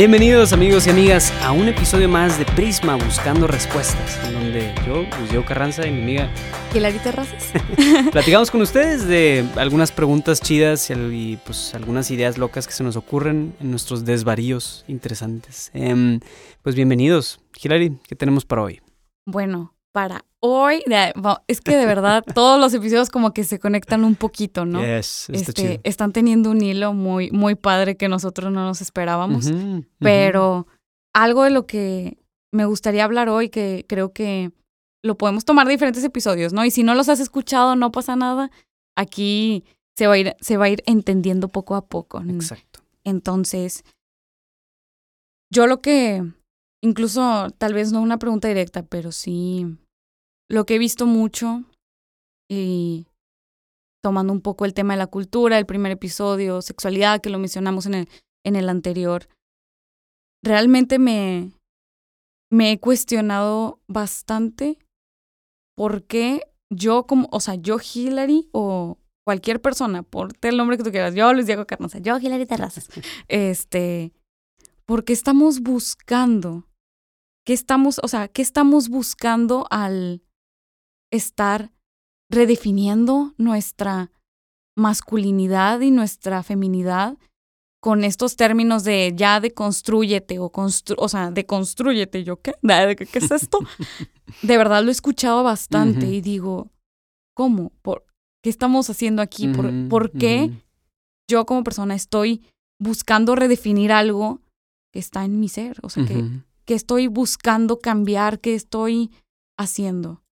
Bienvenidos amigos y amigas a un episodio más de Prisma Buscando Respuestas, en donde yo, pues yo Carranza y mi amiga Hilarita Razas. platicamos con ustedes de algunas preguntas chidas y, pues algunas ideas locas que se nos ocurren en nuestros desvaríos interesantes. Em, pues bienvenidos. Hilary, ¿qué tenemos para hoy? Bueno, para hoy, es que de verdad todos los episodios como que se conectan un poquito, ¿no? Yes, está Este, chido. están teniendo un hilo muy, muy padre que nosotros no nos esperábamos. Pero algo de lo que me gustaría hablar hoy, que creo que lo podemos tomar de diferentes episodios, ¿no? Y si no los has escuchado, no pasa nada. Aquí se va a ir, se va a ir entendiendo poco a poco. Exacto. Entonces, yo lo que, incluso tal vez no una pregunta directa, pero sí lo que he visto mucho y tomando un poco el tema de la cultura, el primer episodio, sexualidad, que lo mencionamos en el, en el anterior, realmente me, me he cuestionado bastante por qué yo como, o sea, yo Hillary o cualquier persona, por el nombre que tú quieras, yo Luis Diego Carnosa, yo Hillary Terrazas, este, porque estamos buscando, qué estamos, o sea, qué estamos buscando al estar redefiniendo nuestra masculinidad y nuestra feminidad con estos términos de ya deconstrúyete o constru o sea, deconstrúyete, yo qué, ¿De qué, qué es esto? de verdad lo he escuchado bastante y digo, ¿cómo? ¿Por qué estamos haciendo aquí? ¿Por, ¿por qué yo como persona estoy buscando redefinir algo que está en mi ser? O sea, que, que estoy buscando cambiar, que estoy haciendo.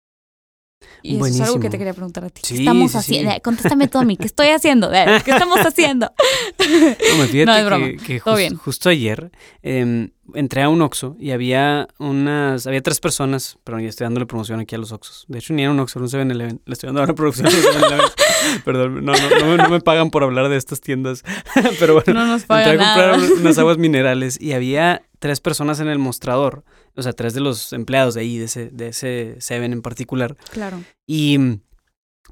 Y eso es algo que te quería preguntar a ti. ¿Qué Sí, estamos sí, haciendo? sí. Eh, Contéstame tú a mí. ¿Qué estoy haciendo? ¿Qué estamos haciendo? No, me fíjate No, es broma. que, Todo bien. justo ayer em, entré a un Oxxo y había unas, había tres personas, pero ya estoy dándole promoción aquí a los Oxxos. De hecho, ni era un Oxxo, era un 7-Eleven. Le estoy dando ahora promoción a los 7-Eleven. Perdón, no, no, no, me- no me pagan por hablar de estas tiendas. pero bueno, No nos entré a comprar nada. unas aguas minerales y había tres personas en el mostrador. O sea, tres de los empleados de ahí, de ese, de ese Seven en particular. Claro. Y mm,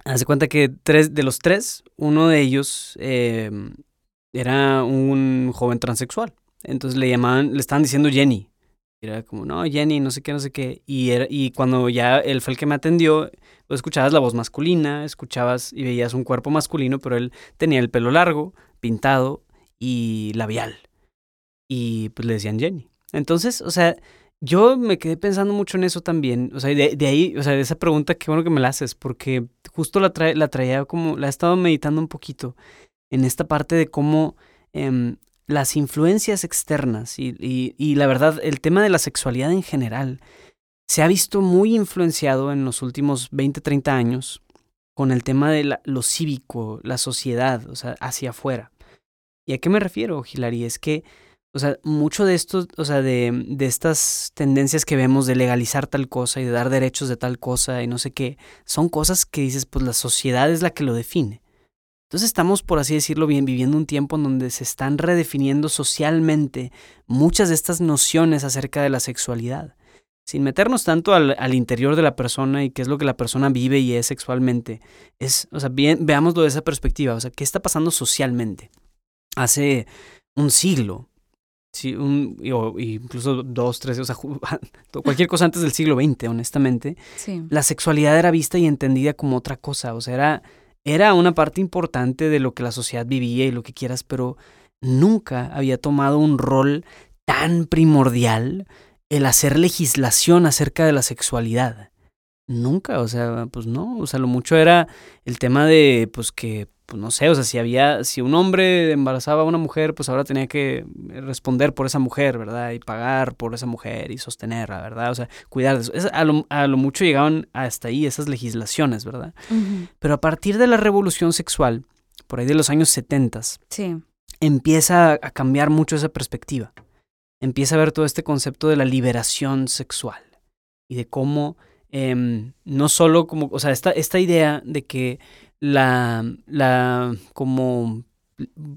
hace cuenta que tres de los tres, uno de ellos eh, era un joven transexual. Entonces le llamaban, le estaban diciendo Jenny. Y Era como, no, Jenny, no sé qué, no sé qué. Y, era, y cuando ya él fue el que me atendió, pues escuchabas la voz masculina, escuchabas y veías un cuerpo masculino, pero él tenía el pelo largo, pintado y labial. Y pues le decían Jenny. Entonces, o sea, yo me quedé pensando mucho en eso también. O sea, de, ahí, o sea, esa pregunta, qué bueno que me la haces, porque justo la, trae, la traía como, la he estado meditando un poquito en esta parte de cómo em, las influencias externas y, y, la verdad, el tema de la sexualidad en general se ha visto muy influenciado en los últimos 20, 30 años con el tema de lo cívico, la sociedad, o sea, hacia afuera. ¿Y a qué me refiero, Hilary? Es que o sea, mucho de esto, o sea, de, de estas tendencias que vemos de legalizar tal cosa y de dar derechos de tal cosa y no sé qué, son cosas que dices, pues la sociedad es la que lo define. Entonces estamos, por así decirlo bien, viviendo un tiempo en donde se están redefiniendo socialmente muchas de estas nociones acerca de la sexualidad. Sin meternos tanto al, al interior de la persona y qué es lo que la persona vive y es sexualmente. Es, o sea, bien, veámoslo de esa perspectiva. O sea, ¿qué está pasando socialmente? Hace un siglo, Sí, un, o incluso dos, tres, o sea, cualquier cosa antes del siglo XX, honestamente, Sí. la sexualidad era vista y entendida como otra cosa, o sea, era, era una parte importante de lo que la sociedad vivía y lo que quieras, pero nunca había tomado un rol tan primordial el hacer legislación acerca de la sexualidad. Nunca, o sea, pues no, o sea, lo mucho era el tema de, pues que, pues no sé, o sea, si había, si un hombre embarazaba a una mujer, pues ahora tenía que responder por esa mujer, ¿verdad? Y pagar por esa mujer y sostenerla, ¿verdad? O sea, cuidar de eso. Es- a, lo, a lo mucho llegaban hasta ahí esas legislaciones, ¿verdad? Pero a partir de la revolución sexual, por ahí de los años 70, Sí. empieza a cambiar mucho esa perspectiva. Empieza a ver todo este concepto de la liberación sexual y de cómo em, no solo como, o sea, esta, esta idea de que la, la, como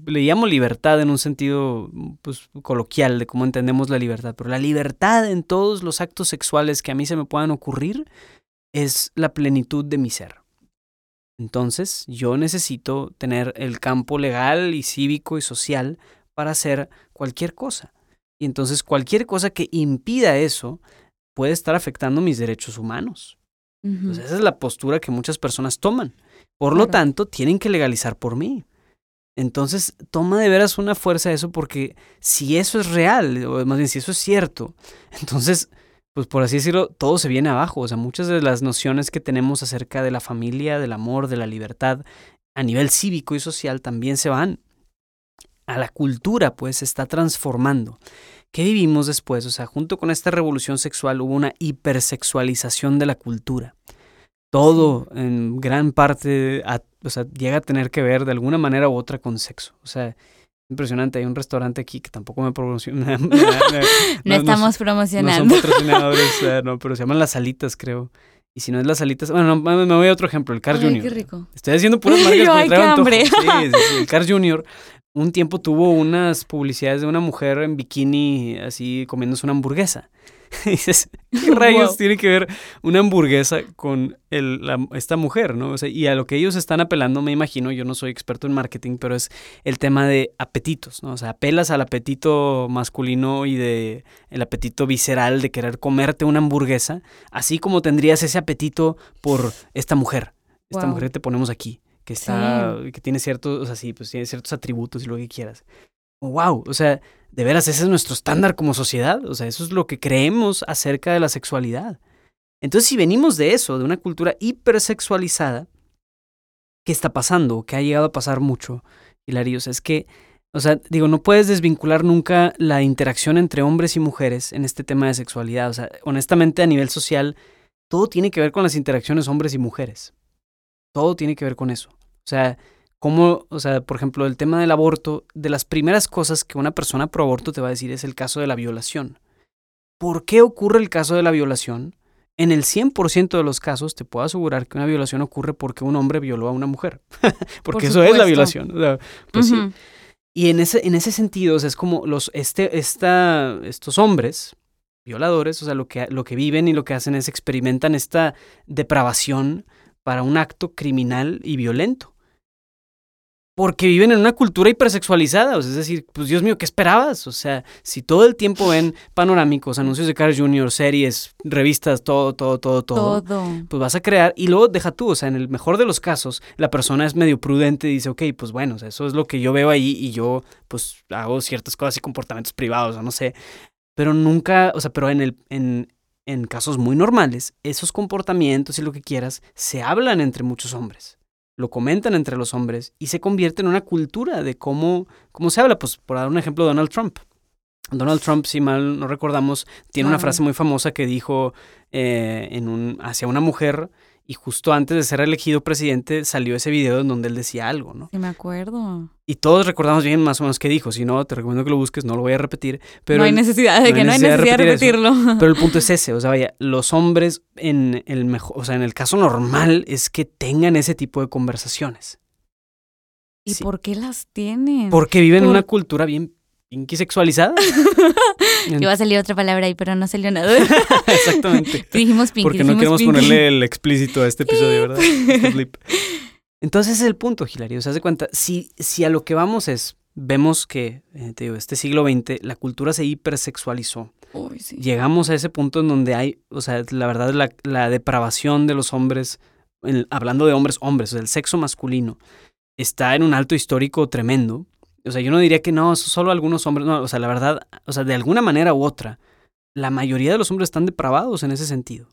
le llamo libertad en un sentido pues, coloquial de cómo entendemos la libertad, pero la libertad en todos los actos sexuales que a mí se me puedan ocurrir es la plenitud de mi ser. Entonces, yo necesito tener el campo legal y cívico y social para hacer cualquier cosa. Y entonces cualquier cosa que impida eso puede estar afectando mis derechos humanos. Entonces esa es la postura que muchas personas toman. Por lo tanto, tienen que legalizar por mí. Entonces, toma de veras una fuerza eso porque si eso es real, o más bien si eso es cierto, entonces, pues por así decirlo, todo se viene abajo. O sea, muchas de las nociones que tenemos acerca de la familia, del amor, de la libertad, a nivel cívico y social también se van. A la cultura, pues, se está transformando. ¿Qué vivimos después? O sea, junto con esta revolución sexual hubo una hipersexualización de la cultura. Todo, en gran parte, o sea, llega a tener que ver de alguna manera u otra con sexo. O sea, impresionante. Hay un restaurante aquí que tampoco me promociona. no, estamos promocionando. No son patrocinadores, no, pero se llaman las salitas, creo. Y si no es las salitas, bueno, me voy a otro ejemplo, el Car Ay, Junior. Qué rico. Estoy haciendo puras marcas Ay, qué hambre. Sí, sí, el Car Junior un tiempo tuvo unas publicidades de una mujer en bikini así comiéndose una hamburguesa. y dices, ¿qué rayos tiene que ver una hamburguesa con el, esta mujer, no? O sea, y a lo que ellos están apelando, me imagino, yo no soy experto en marketing, pero es el tema de apetitos, ¿no? O sea, apelas al apetito masculino y de el apetito visceral de querer comerte una hamburguesa, así como tendrías ese apetito por esta mujer, esta mujer que te ponemos aquí que está, que tiene ciertos, o sea, sí, pues tiene ciertos atributos y lo que quieras. wow, o sea, de veras, ese es nuestro estándar como sociedad, o sea, eso es lo que creemos acerca de la sexualidad. Entonces, si venimos de eso, de una cultura hipersexualizada, ¿qué está pasando? ¿Qué ha llegado a pasar mucho, Hilario? O sea, es que, o sea, digo, no puedes desvincular nunca la interacción entre hombres y mujeres en este tema de sexualidad. O sea, honestamente, a nivel social, todo tiene que ver con las interacciones hombres y mujeres. Todo tiene que ver con eso. O sea, como, o sea, por ejemplo, el tema del aborto, de las primeras cosas que una persona pro aborto te va a decir es el caso de la violación. ¿Por qué ocurre el caso de la violación? En el 100% de los casos te puedo asegurar que una violación ocurre porque un hombre violó a una mujer. porque eso es la violación. pues sí. Y en ese, en ese sentido, o sea, es como los, este, esta, estos hombres violadores, o sea, lo que, lo que viven y lo que hacen es experimentan esta depravación para un acto criminal y violento. Porque viven en una cultura hipersexualizada, o sea, es decir, pues Dios mío, ¿qué esperabas? O sea, si todo el tiempo ven panorámicos, anuncios de Carl Jr., series, revistas, todo, todo, todo, todo, todo, pues vas a crear, y luego deja tú, o sea, en el mejor de los casos, la persona es medio prudente y dice, ok, pues bueno, o sea, eso es lo que yo veo ahí y yo, pues, hago ciertas cosas y comportamientos privados, o no sé, pero nunca, o sea, pero en el, en, en casos muy normales, esos comportamientos y lo que quieras se hablan entre muchos hombres, lo comentan entre los hombres y se convierte en una cultura de cómo, cómo se habla. Pues por dar un ejemplo, Donald Trump. Donald Trump, si mal no recordamos, tiene una frase muy famosa que dijo eh, en un, hacia una mujer y justo antes de ser elegido presidente salió ese video en donde él decía algo, ¿no? Sí, me acuerdo. Y todos recordamos bien más o menos qué dijo. Si no, te recomiendo que lo busques, no lo voy a repetir. Pero no hay necesidad de que no hay necesidad de, repetirlo. Pero el punto es ese, o sea, vaya, los hombres en el mejor, o sea, en el caso normal es que tengan ese tipo de conversaciones. ¿Y por qué las tienen? Porque viven en una cultura bien pinky sexualizada. Iba a salir otra palabra ahí, pero no salió nada. Exactamente. dijimos pinky. Porque no queremos ponerle el explícito a este episodio, ¿verdad? Entonces ese es el punto, Hilario. Se hace cuenta, si, si a lo que vamos es, vemos que, eh, te digo, este siglo XX, la cultura se hipersexualizó. Llegamos a ese punto en donde hay, o sea, la verdad, la, la depravación de los hombres, hablando de hombres, hombres, o sea, el sexo masculino, está en un alto histórico tremendo o sea, yo no diría que no, solo algunos hombres, no, o sea, la verdad, o sea, de alguna manera u otra, la mayoría de los hombres están depravados en ese sentido.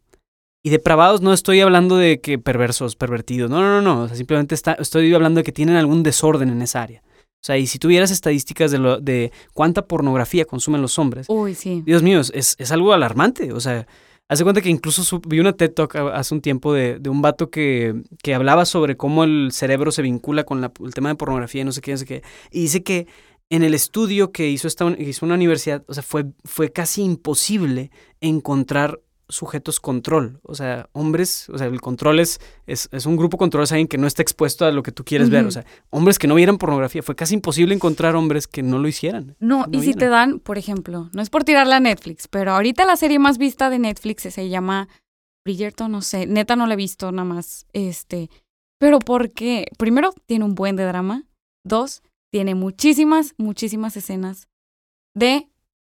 Y depravados no estoy hablando de que perversos, pervertidos, no, no, no, no, o sea, simplemente está, estoy hablando de que tienen algún desorden en esa área. O sea, y si tuvieras estadísticas de, lo, de cuánta pornografía consumen los hombres, Uy, sí. Dios mío, es, es algo alarmante. O sea, Hace cuenta que incluso vi una TED Talk hace un tiempo de, un vato que, que, hablaba sobre cómo el cerebro se vincula con el tema de pornografía y no sé qué, no sé qué. Y dice que en el estudio que hizo, esta, hizo una universidad, o sea, fue, fue casi imposible encontrar sujetos control, o sea, hombres, o sea, el control es, es, un grupo control, es alguien que no está expuesto a lo que tú quieres ver, o sea, hombres que no vieran pornografía, fue casi imposible encontrar hombres que no lo hicieran. No, y si te dan, por ejemplo, no es por tirarla a Netflix, pero ahorita la serie más vista de Netflix se llama Bridgerton, no sé, neta no la he visto nada más, este, pero porque, primero, tiene un buen de drama, dos, tiene muchísimas, muchísimas escenas de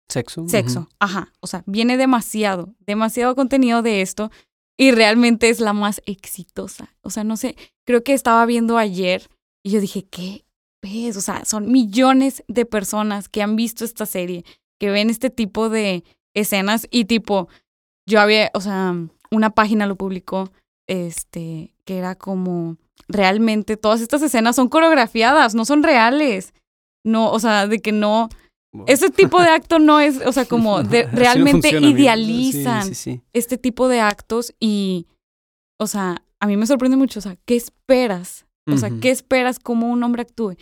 Sexo. Sexo, ajá. O sea, viene demasiado, demasiado contenido de esto y realmente es la más exitosa. O sea, no sé, creo que estaba viendo ayer y yo dije, ¿qué ves? O sea, son millones de personas que han visto esta serie, que ven este tipo de escenas y tipo, yo había, o sea, una página lo publicó, este, que era como, realmente todas estas escenas son coreografiadas, no son reales. No, o sea, de que no, ese tipo de acto no es, o sea, como de, realmente idealizan este tipo de actos y, o sea, a mí me sorprende mucho, o sea, ¿qué esperas? O sea, ¿qué esperas como un hombre actúe?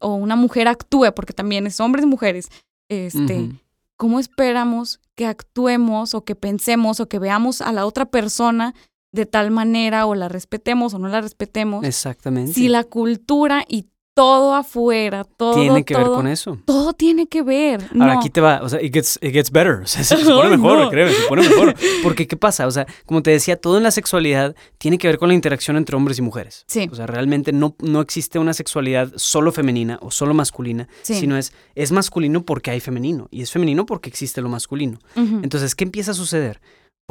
o una mujer actúe, porque también es hombres y mujeres. Este, ¿cómo esperamos que actuemos o que pensemos o que veamos a la otra persona de tal manera o la respetemos o no la respetemos? Exactamente. Si la cultura y todo afuera, todo. Tiene que ver con eso. Todo tiene que ver. Ahora aquí te va, o sea, it gets, it gets better. O sea, se pone mejor, créeme, se pone mejor. Porque, ¿qué pasa? O sea, como te decía, todo en la sexualidad tiene que ver con la interacción entre hombres y mujeres. Sí. O sea, realmente no, no existe una sexualidad solo femenina o solo masculina, sino es, es masculino porque hay femenino y es femenino porque existe lo masculino. Entonces, ¿qué empieza a suceder?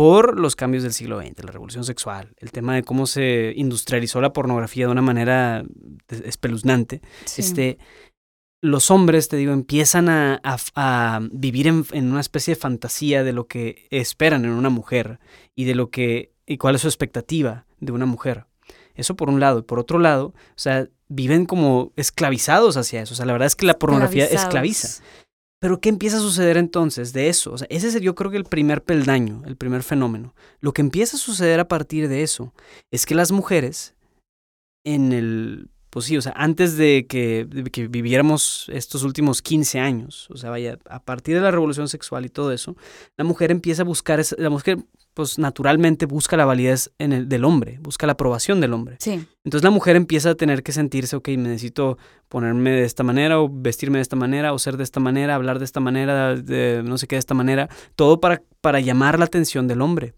Por los cambios del siglo XX, la revolución sexual, el tema de cómo se industrializó la pornografía de una manera espeluznante, este, los hombres, te digo, empiezan a, a, vivir en, en, una especie de fantasía de lo que esperan en una mujer y de lo que y cuál es su expectativa de una mujer. Eso por un lado. Y por otro lado, o sea, viven como esclavizados hacia eso. O sea, la verdad es que la pornografía esclaviza. Pero ¿qué empieza a suceder entonces de eso? O sea, ese es yo creo que el primer peldaño, el primer fenómeno. Lo que empieza a suceder a partir de eso es que las mujeres en el pues sí, o sea, antes de que, que, viviéramos estos últimos 15 años, o sea, vaya, a partir de la revolución sexual y todo eso, la mujer empieza a buscar, la mujer pues naturalmente busca la validez en el, del hombre, busca la aprobación del hombre. Sí. Entonces la mujer empieza a tener que sentirse, ok, necesito ponerme de esta manera o vestirme de esta manera o ser de esta manera, hablar de esta manera, de no sé qué de esta manera, todo para, para llamar la atención del hombre.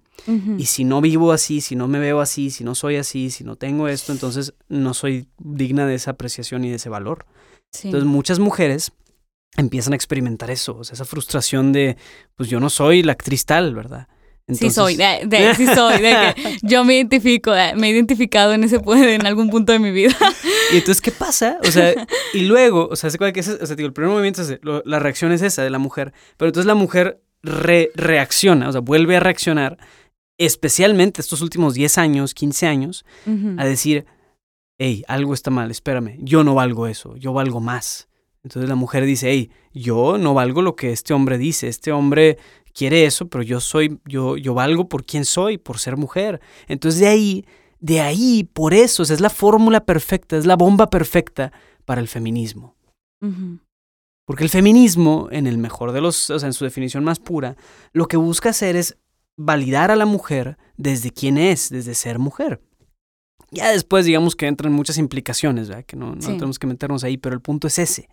Y si no vivo así, si no me veo así, si no soy así, si no tengo esto, entonces no soy digna de esa apreciación y de ese valor. Entonces muchas mujeres empiezan a experimentar eso, o sea, esa frustración de, pues yo no soy la actriz tal, ¿verdad? Sí soy, de, sí soy, de que yo me identifico, me he identificado en ese en algún punto de mi vida. Y entonces, ¿qué pasa? O sea, y luego, o sea, que es, o sea, digo, el primer movimiento es, la reacción es esa de la mujer, pero entonces la mujer reacciona, o sea, vuelve a reaccionar especialmente estos últimos 10 años, 15 años, a decir, hey, algo está mal, espérame, yo no valgo eso, yo valgo más. Entonces la mujer dice, hey, yo no valgo lo que este hombre dice, este hombre quiere eso, pero yo soy, yo, yo valgo por quien soy, por ser mujer. Entonces de ahí, de ahí, por eso, es la fórmula perfecta, es la bomba perfecta para el feminismo. Porque el feminismo, en el mejor de los, o sea, en su definición más pura, lo que busca hacer es validar a la mujer desde quién es, desde ser mujer. Ya después, digamos que entran muchas implicaciones, ¿verdad? que no, no tenemos que meternos ahí, pero el punto es ese.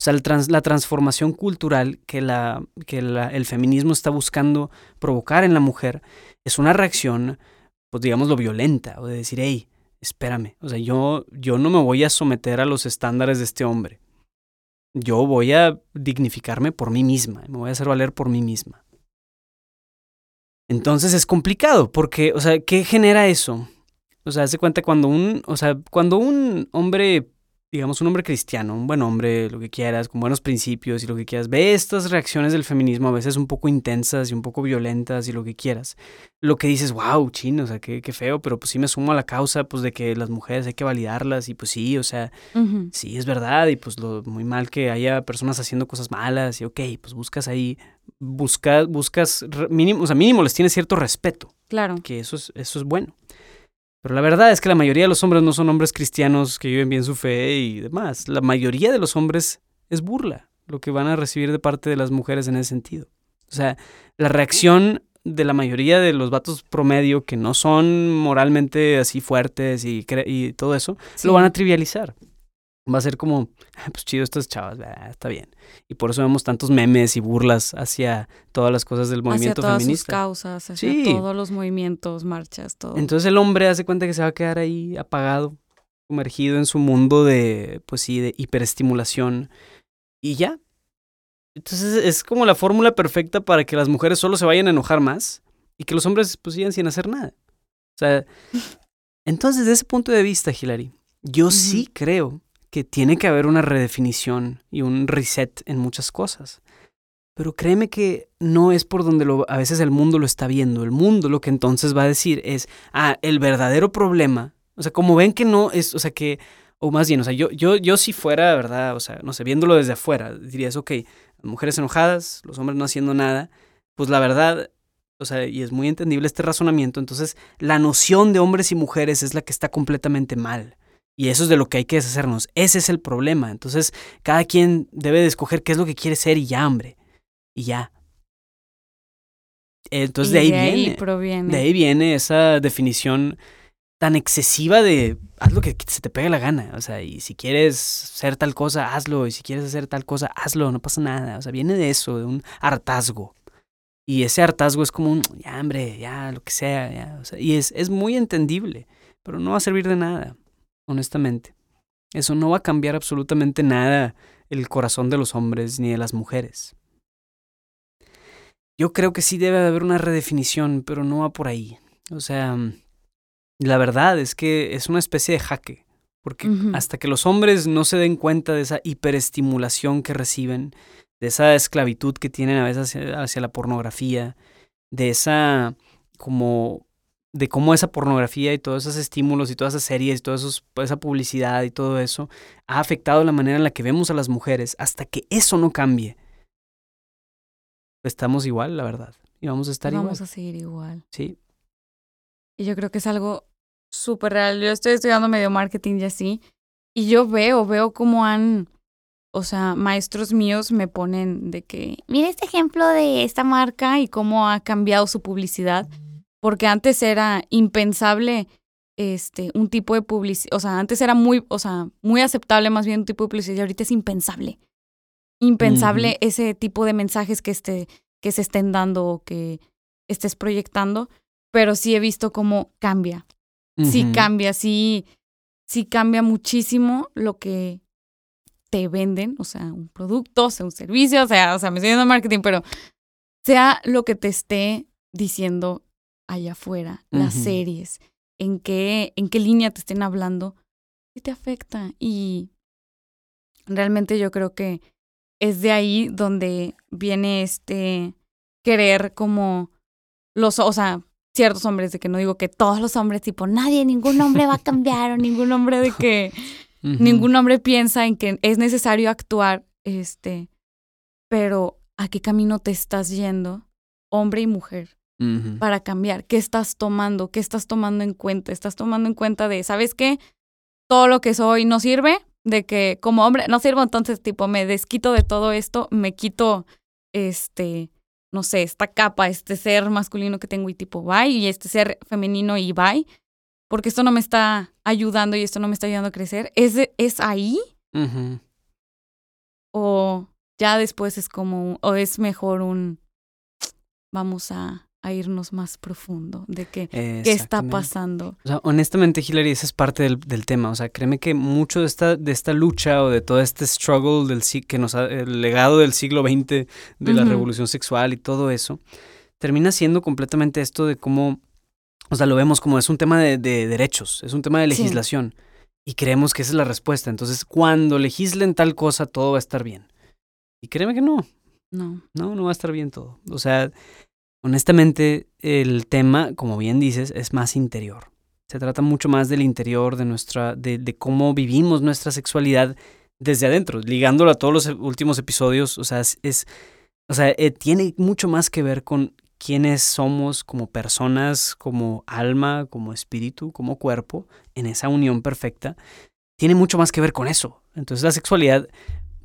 O sea, la transformación cultural que, la, que el feminismo está buscando provocar en la mujer es una reacción, pues digámoslo, violenta, o de decir, hey, espérame, o sea, yo, yo no me voy a someter a los estándares de este hombre. Yo voy a dignificarme por mí misma, me voy a hacer valer por mí misma. Entonces es complicado, porque, o sea, ¿qué genera eso? O sea, hace cuenta cuando un, o sea, cuando un hombre, digamos, un hombre cristiano, un buen hombre, lo que quieras, con buenos principios y lo que quieras, ve estas reacciones del feminismo a veces un poco intensas y un poco violentas y lo que quieras. Lo que dices, wow, chino, o sea, qué, qué feo, pero pues sí me sumo a la causa, pues, de que las mujeres hay que validarlas y pues sí, o sea, sí es verdad y pues lo muy mal que haya personas haciendo cosas malas y ok, pues buscas ahí busca, buscas, mínimo, o sea, mínimo les tienes cierto respeto. Claro. Que eso es, eso es bueno. Pero la verdad es que la mayoría de los hombres no son hombres cristianos que viven bien su fe y demás. La mayoría de los hombres es burla lo que van a recibir de parte de las mujeres en ese sentido. O sea, la reacción de la mayoría de los vatos promedio que no son moralmente así fuertes y, y todo eso, lo van a trivializar va a ser como, ah, pues chido estas chavas, está bien. Y por eso vemos tantos memes y burlas hacia todas las cosas del movimiento hacia todas feminista. Sus causas, hacia todos los movimientos, marchas, todo. Entonces el hombre hace cuenta que se va a quedar ahí apagado, sumergido en su mundo de, pues sí, de hiperestimulación. Y ya. Entonces es como la fórmula perfecta para que las mujeres solo se vayan a enojar más y que los hombres pues sigan sin hacer nada. O sea, entonces desde ese punto de vista, Hilary, yo sí creo que tiene que haber una redefinición y un reset en muchas cosas. Pero créeme que no es por donde lo, a veces el mundo lo está viendo. El mundo lo que entonces va a decir es, ah, el verdadero problema. O sea, como ven que no es, o sea, que, o más bien, o sea, yo, yo, yo si fuera, ¿verdad? O sea, no sé, viéndolo desde afuera, dirías, ok, mujeres enojadas, los hombres no haciendo nada, pues la verdad, o sea, y es muy entendible este razonamiento, entonces la noción de hombres y mujeres es la que está completamente mal. Y eso es de lo que hay que deshacernos. Ese es el problema. Entonces, cada quien debe de escoger qué es lo que quiere ser y ya, hombre. Y ya. Entonces, de ahí, viene. De ahí viene esa definición tan excesiva de haz lo que se te pegue la gana. O sea, y si quieres ser tal cosa, hazlo. Y si quieres hacer tal cosa, hazlo. No pasa nada. O sea, viene de eso, de un hartazgo. Y ese hartazgo es como un, ya, hombre, ya, lo que sea. Ya. O sea, y es, es muy entendible, pero no va a servir de nada, honestamente. Eso no va a cambiar absolutamente nada el corazón de los hombres ni de las mujeres. Yo creo que sí debe haber una redefinición, pero no va por ahí. O sea, la verdad es que es una especie de jaque, porque hasta que los hombres no se den cuenta de esa hiperestimulación que reciben, de esa esclavitud que tienen a veces hacia, la pornografía, de esa como de cómo esa pornografía y todos esos estímulos y todas esas series y toda esa publicidad y todo eso ha afectado la manera en la que vemos a las mujeres, hasta que eso no cambie, estamos igual, la verdad. Y vamos a estar igual. Vamos a seguir igual. Sí. Y yo creo que es algo súper real. Yo estoy estudiando medio marketing y así. Y yo veo, veo cómo han, o sea, maestros míos me ponen de que, mira este ejemplo de esta marca y cómo ha cambiado su publicidad. Porque antes era impensable este, un tipo de publicidad, o sea, antes era muy, o sea, muy aceptable más bien un tipo de publicidad y ahorita es impensable. Impensable ese tipo de mensajes que, este, que se estén dando o que estés proyectando, pero sí he visto cómo cambia. Sí cambia, sí, sí cambia muchísimo lo que te venden, o sea, un producto, sea un servicio, o sea, o sea, me estoy yendo marketing, pero sea lo que te esté diciendo allá afuera, las series, en qué, en qué línea te estén hablando, sí te afecta. Y realmente yo creo que es de ahí donde viene este querer como los, o sea, ciertos hombres, de que no digo que todos los hombres, tipo, nadie, ningún hombre va a cambiar o ningún hombre de que ningún hombre piensa en que es necesario actuar, este, pero ¿a qué camino te estás yendo, hombre y mujer? Para cambiar, ¿qué estás tomando? ¿Qué estás tomando en cuenta? ¿Estás tomando en cuenta de, ¿sabes qué? Todo lo que soy no sirve, de que como hombre no sirvo, entonces tipo me desquito de todo esto, me quito este no sé, esta capa, este ser masculino que tengo y tipo bye, y este ser femenino y bye, porque esto no me está ayudando y esto no me está ayudando a crecer, ¿es, es ahí? O ya después es como, o es mejor un, vamos a a irnos más profundo de qué, qué está pasando. O sea, honestamente, Hillary, esa es parte del, del, tema. O sea, créeme que mucho de esta, de esta lucha o de todo este struggle del que nos ha, el legado del siglo XX de la revolución sexual y todo eso, termina siendo completamente esto de cómo, o sea, lo vemos como es un tema de, de derechos, es un tema de legislación. Y creemos que esa es la respuesta. Entonces, cuando legislen tal cosa, todo va a estar bien. Y créeme que no. No. No, no va a estar bien todo. O sea, Honestamente, el tema, como bien dices, es más interior. Se trata mucho más del interior, de nuestra, de, de cómo vivimos nuestra sexualidad desde adentro, ligándolo a todos los últimos episodios. O sea, es, o sea, eh, tiene mucho más que ver con quiénes somos como personas, como alma, como espíritu, como cuerpo, en esa unión perfecta. Tiene mucho más que ver con eso. Entonces la sexualidad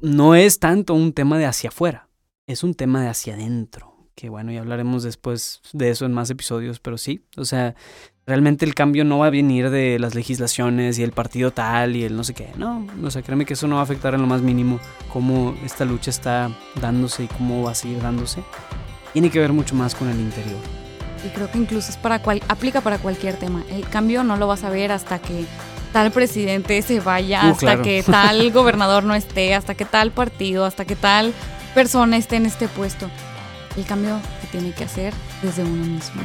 no es tanto un tema de hacia afuera, es un tema de hacia adentro que bueno, ya hablaremos después de eso en más episodios, pero sí, o sea, realmente el cambio no va a venir de las legislaciones y el partido tal y el no sé qué, no, o sea, créeme que eso no va a afectar en lo más mínimo cómo esta lucha está dándose y cómo va a seguir dándose. Tiene que ver mucho más con el interior. Y creo que incluso es para cual, aplica para cualquier tema. El cambio no lo vas a ver hasta que tal presidente se vaya, uh, hasta que tal gobernador no esté, hasta que tal partido, hasta que tal persona esté en este puesto. El cambio que tiene que hacer desde uno mismo.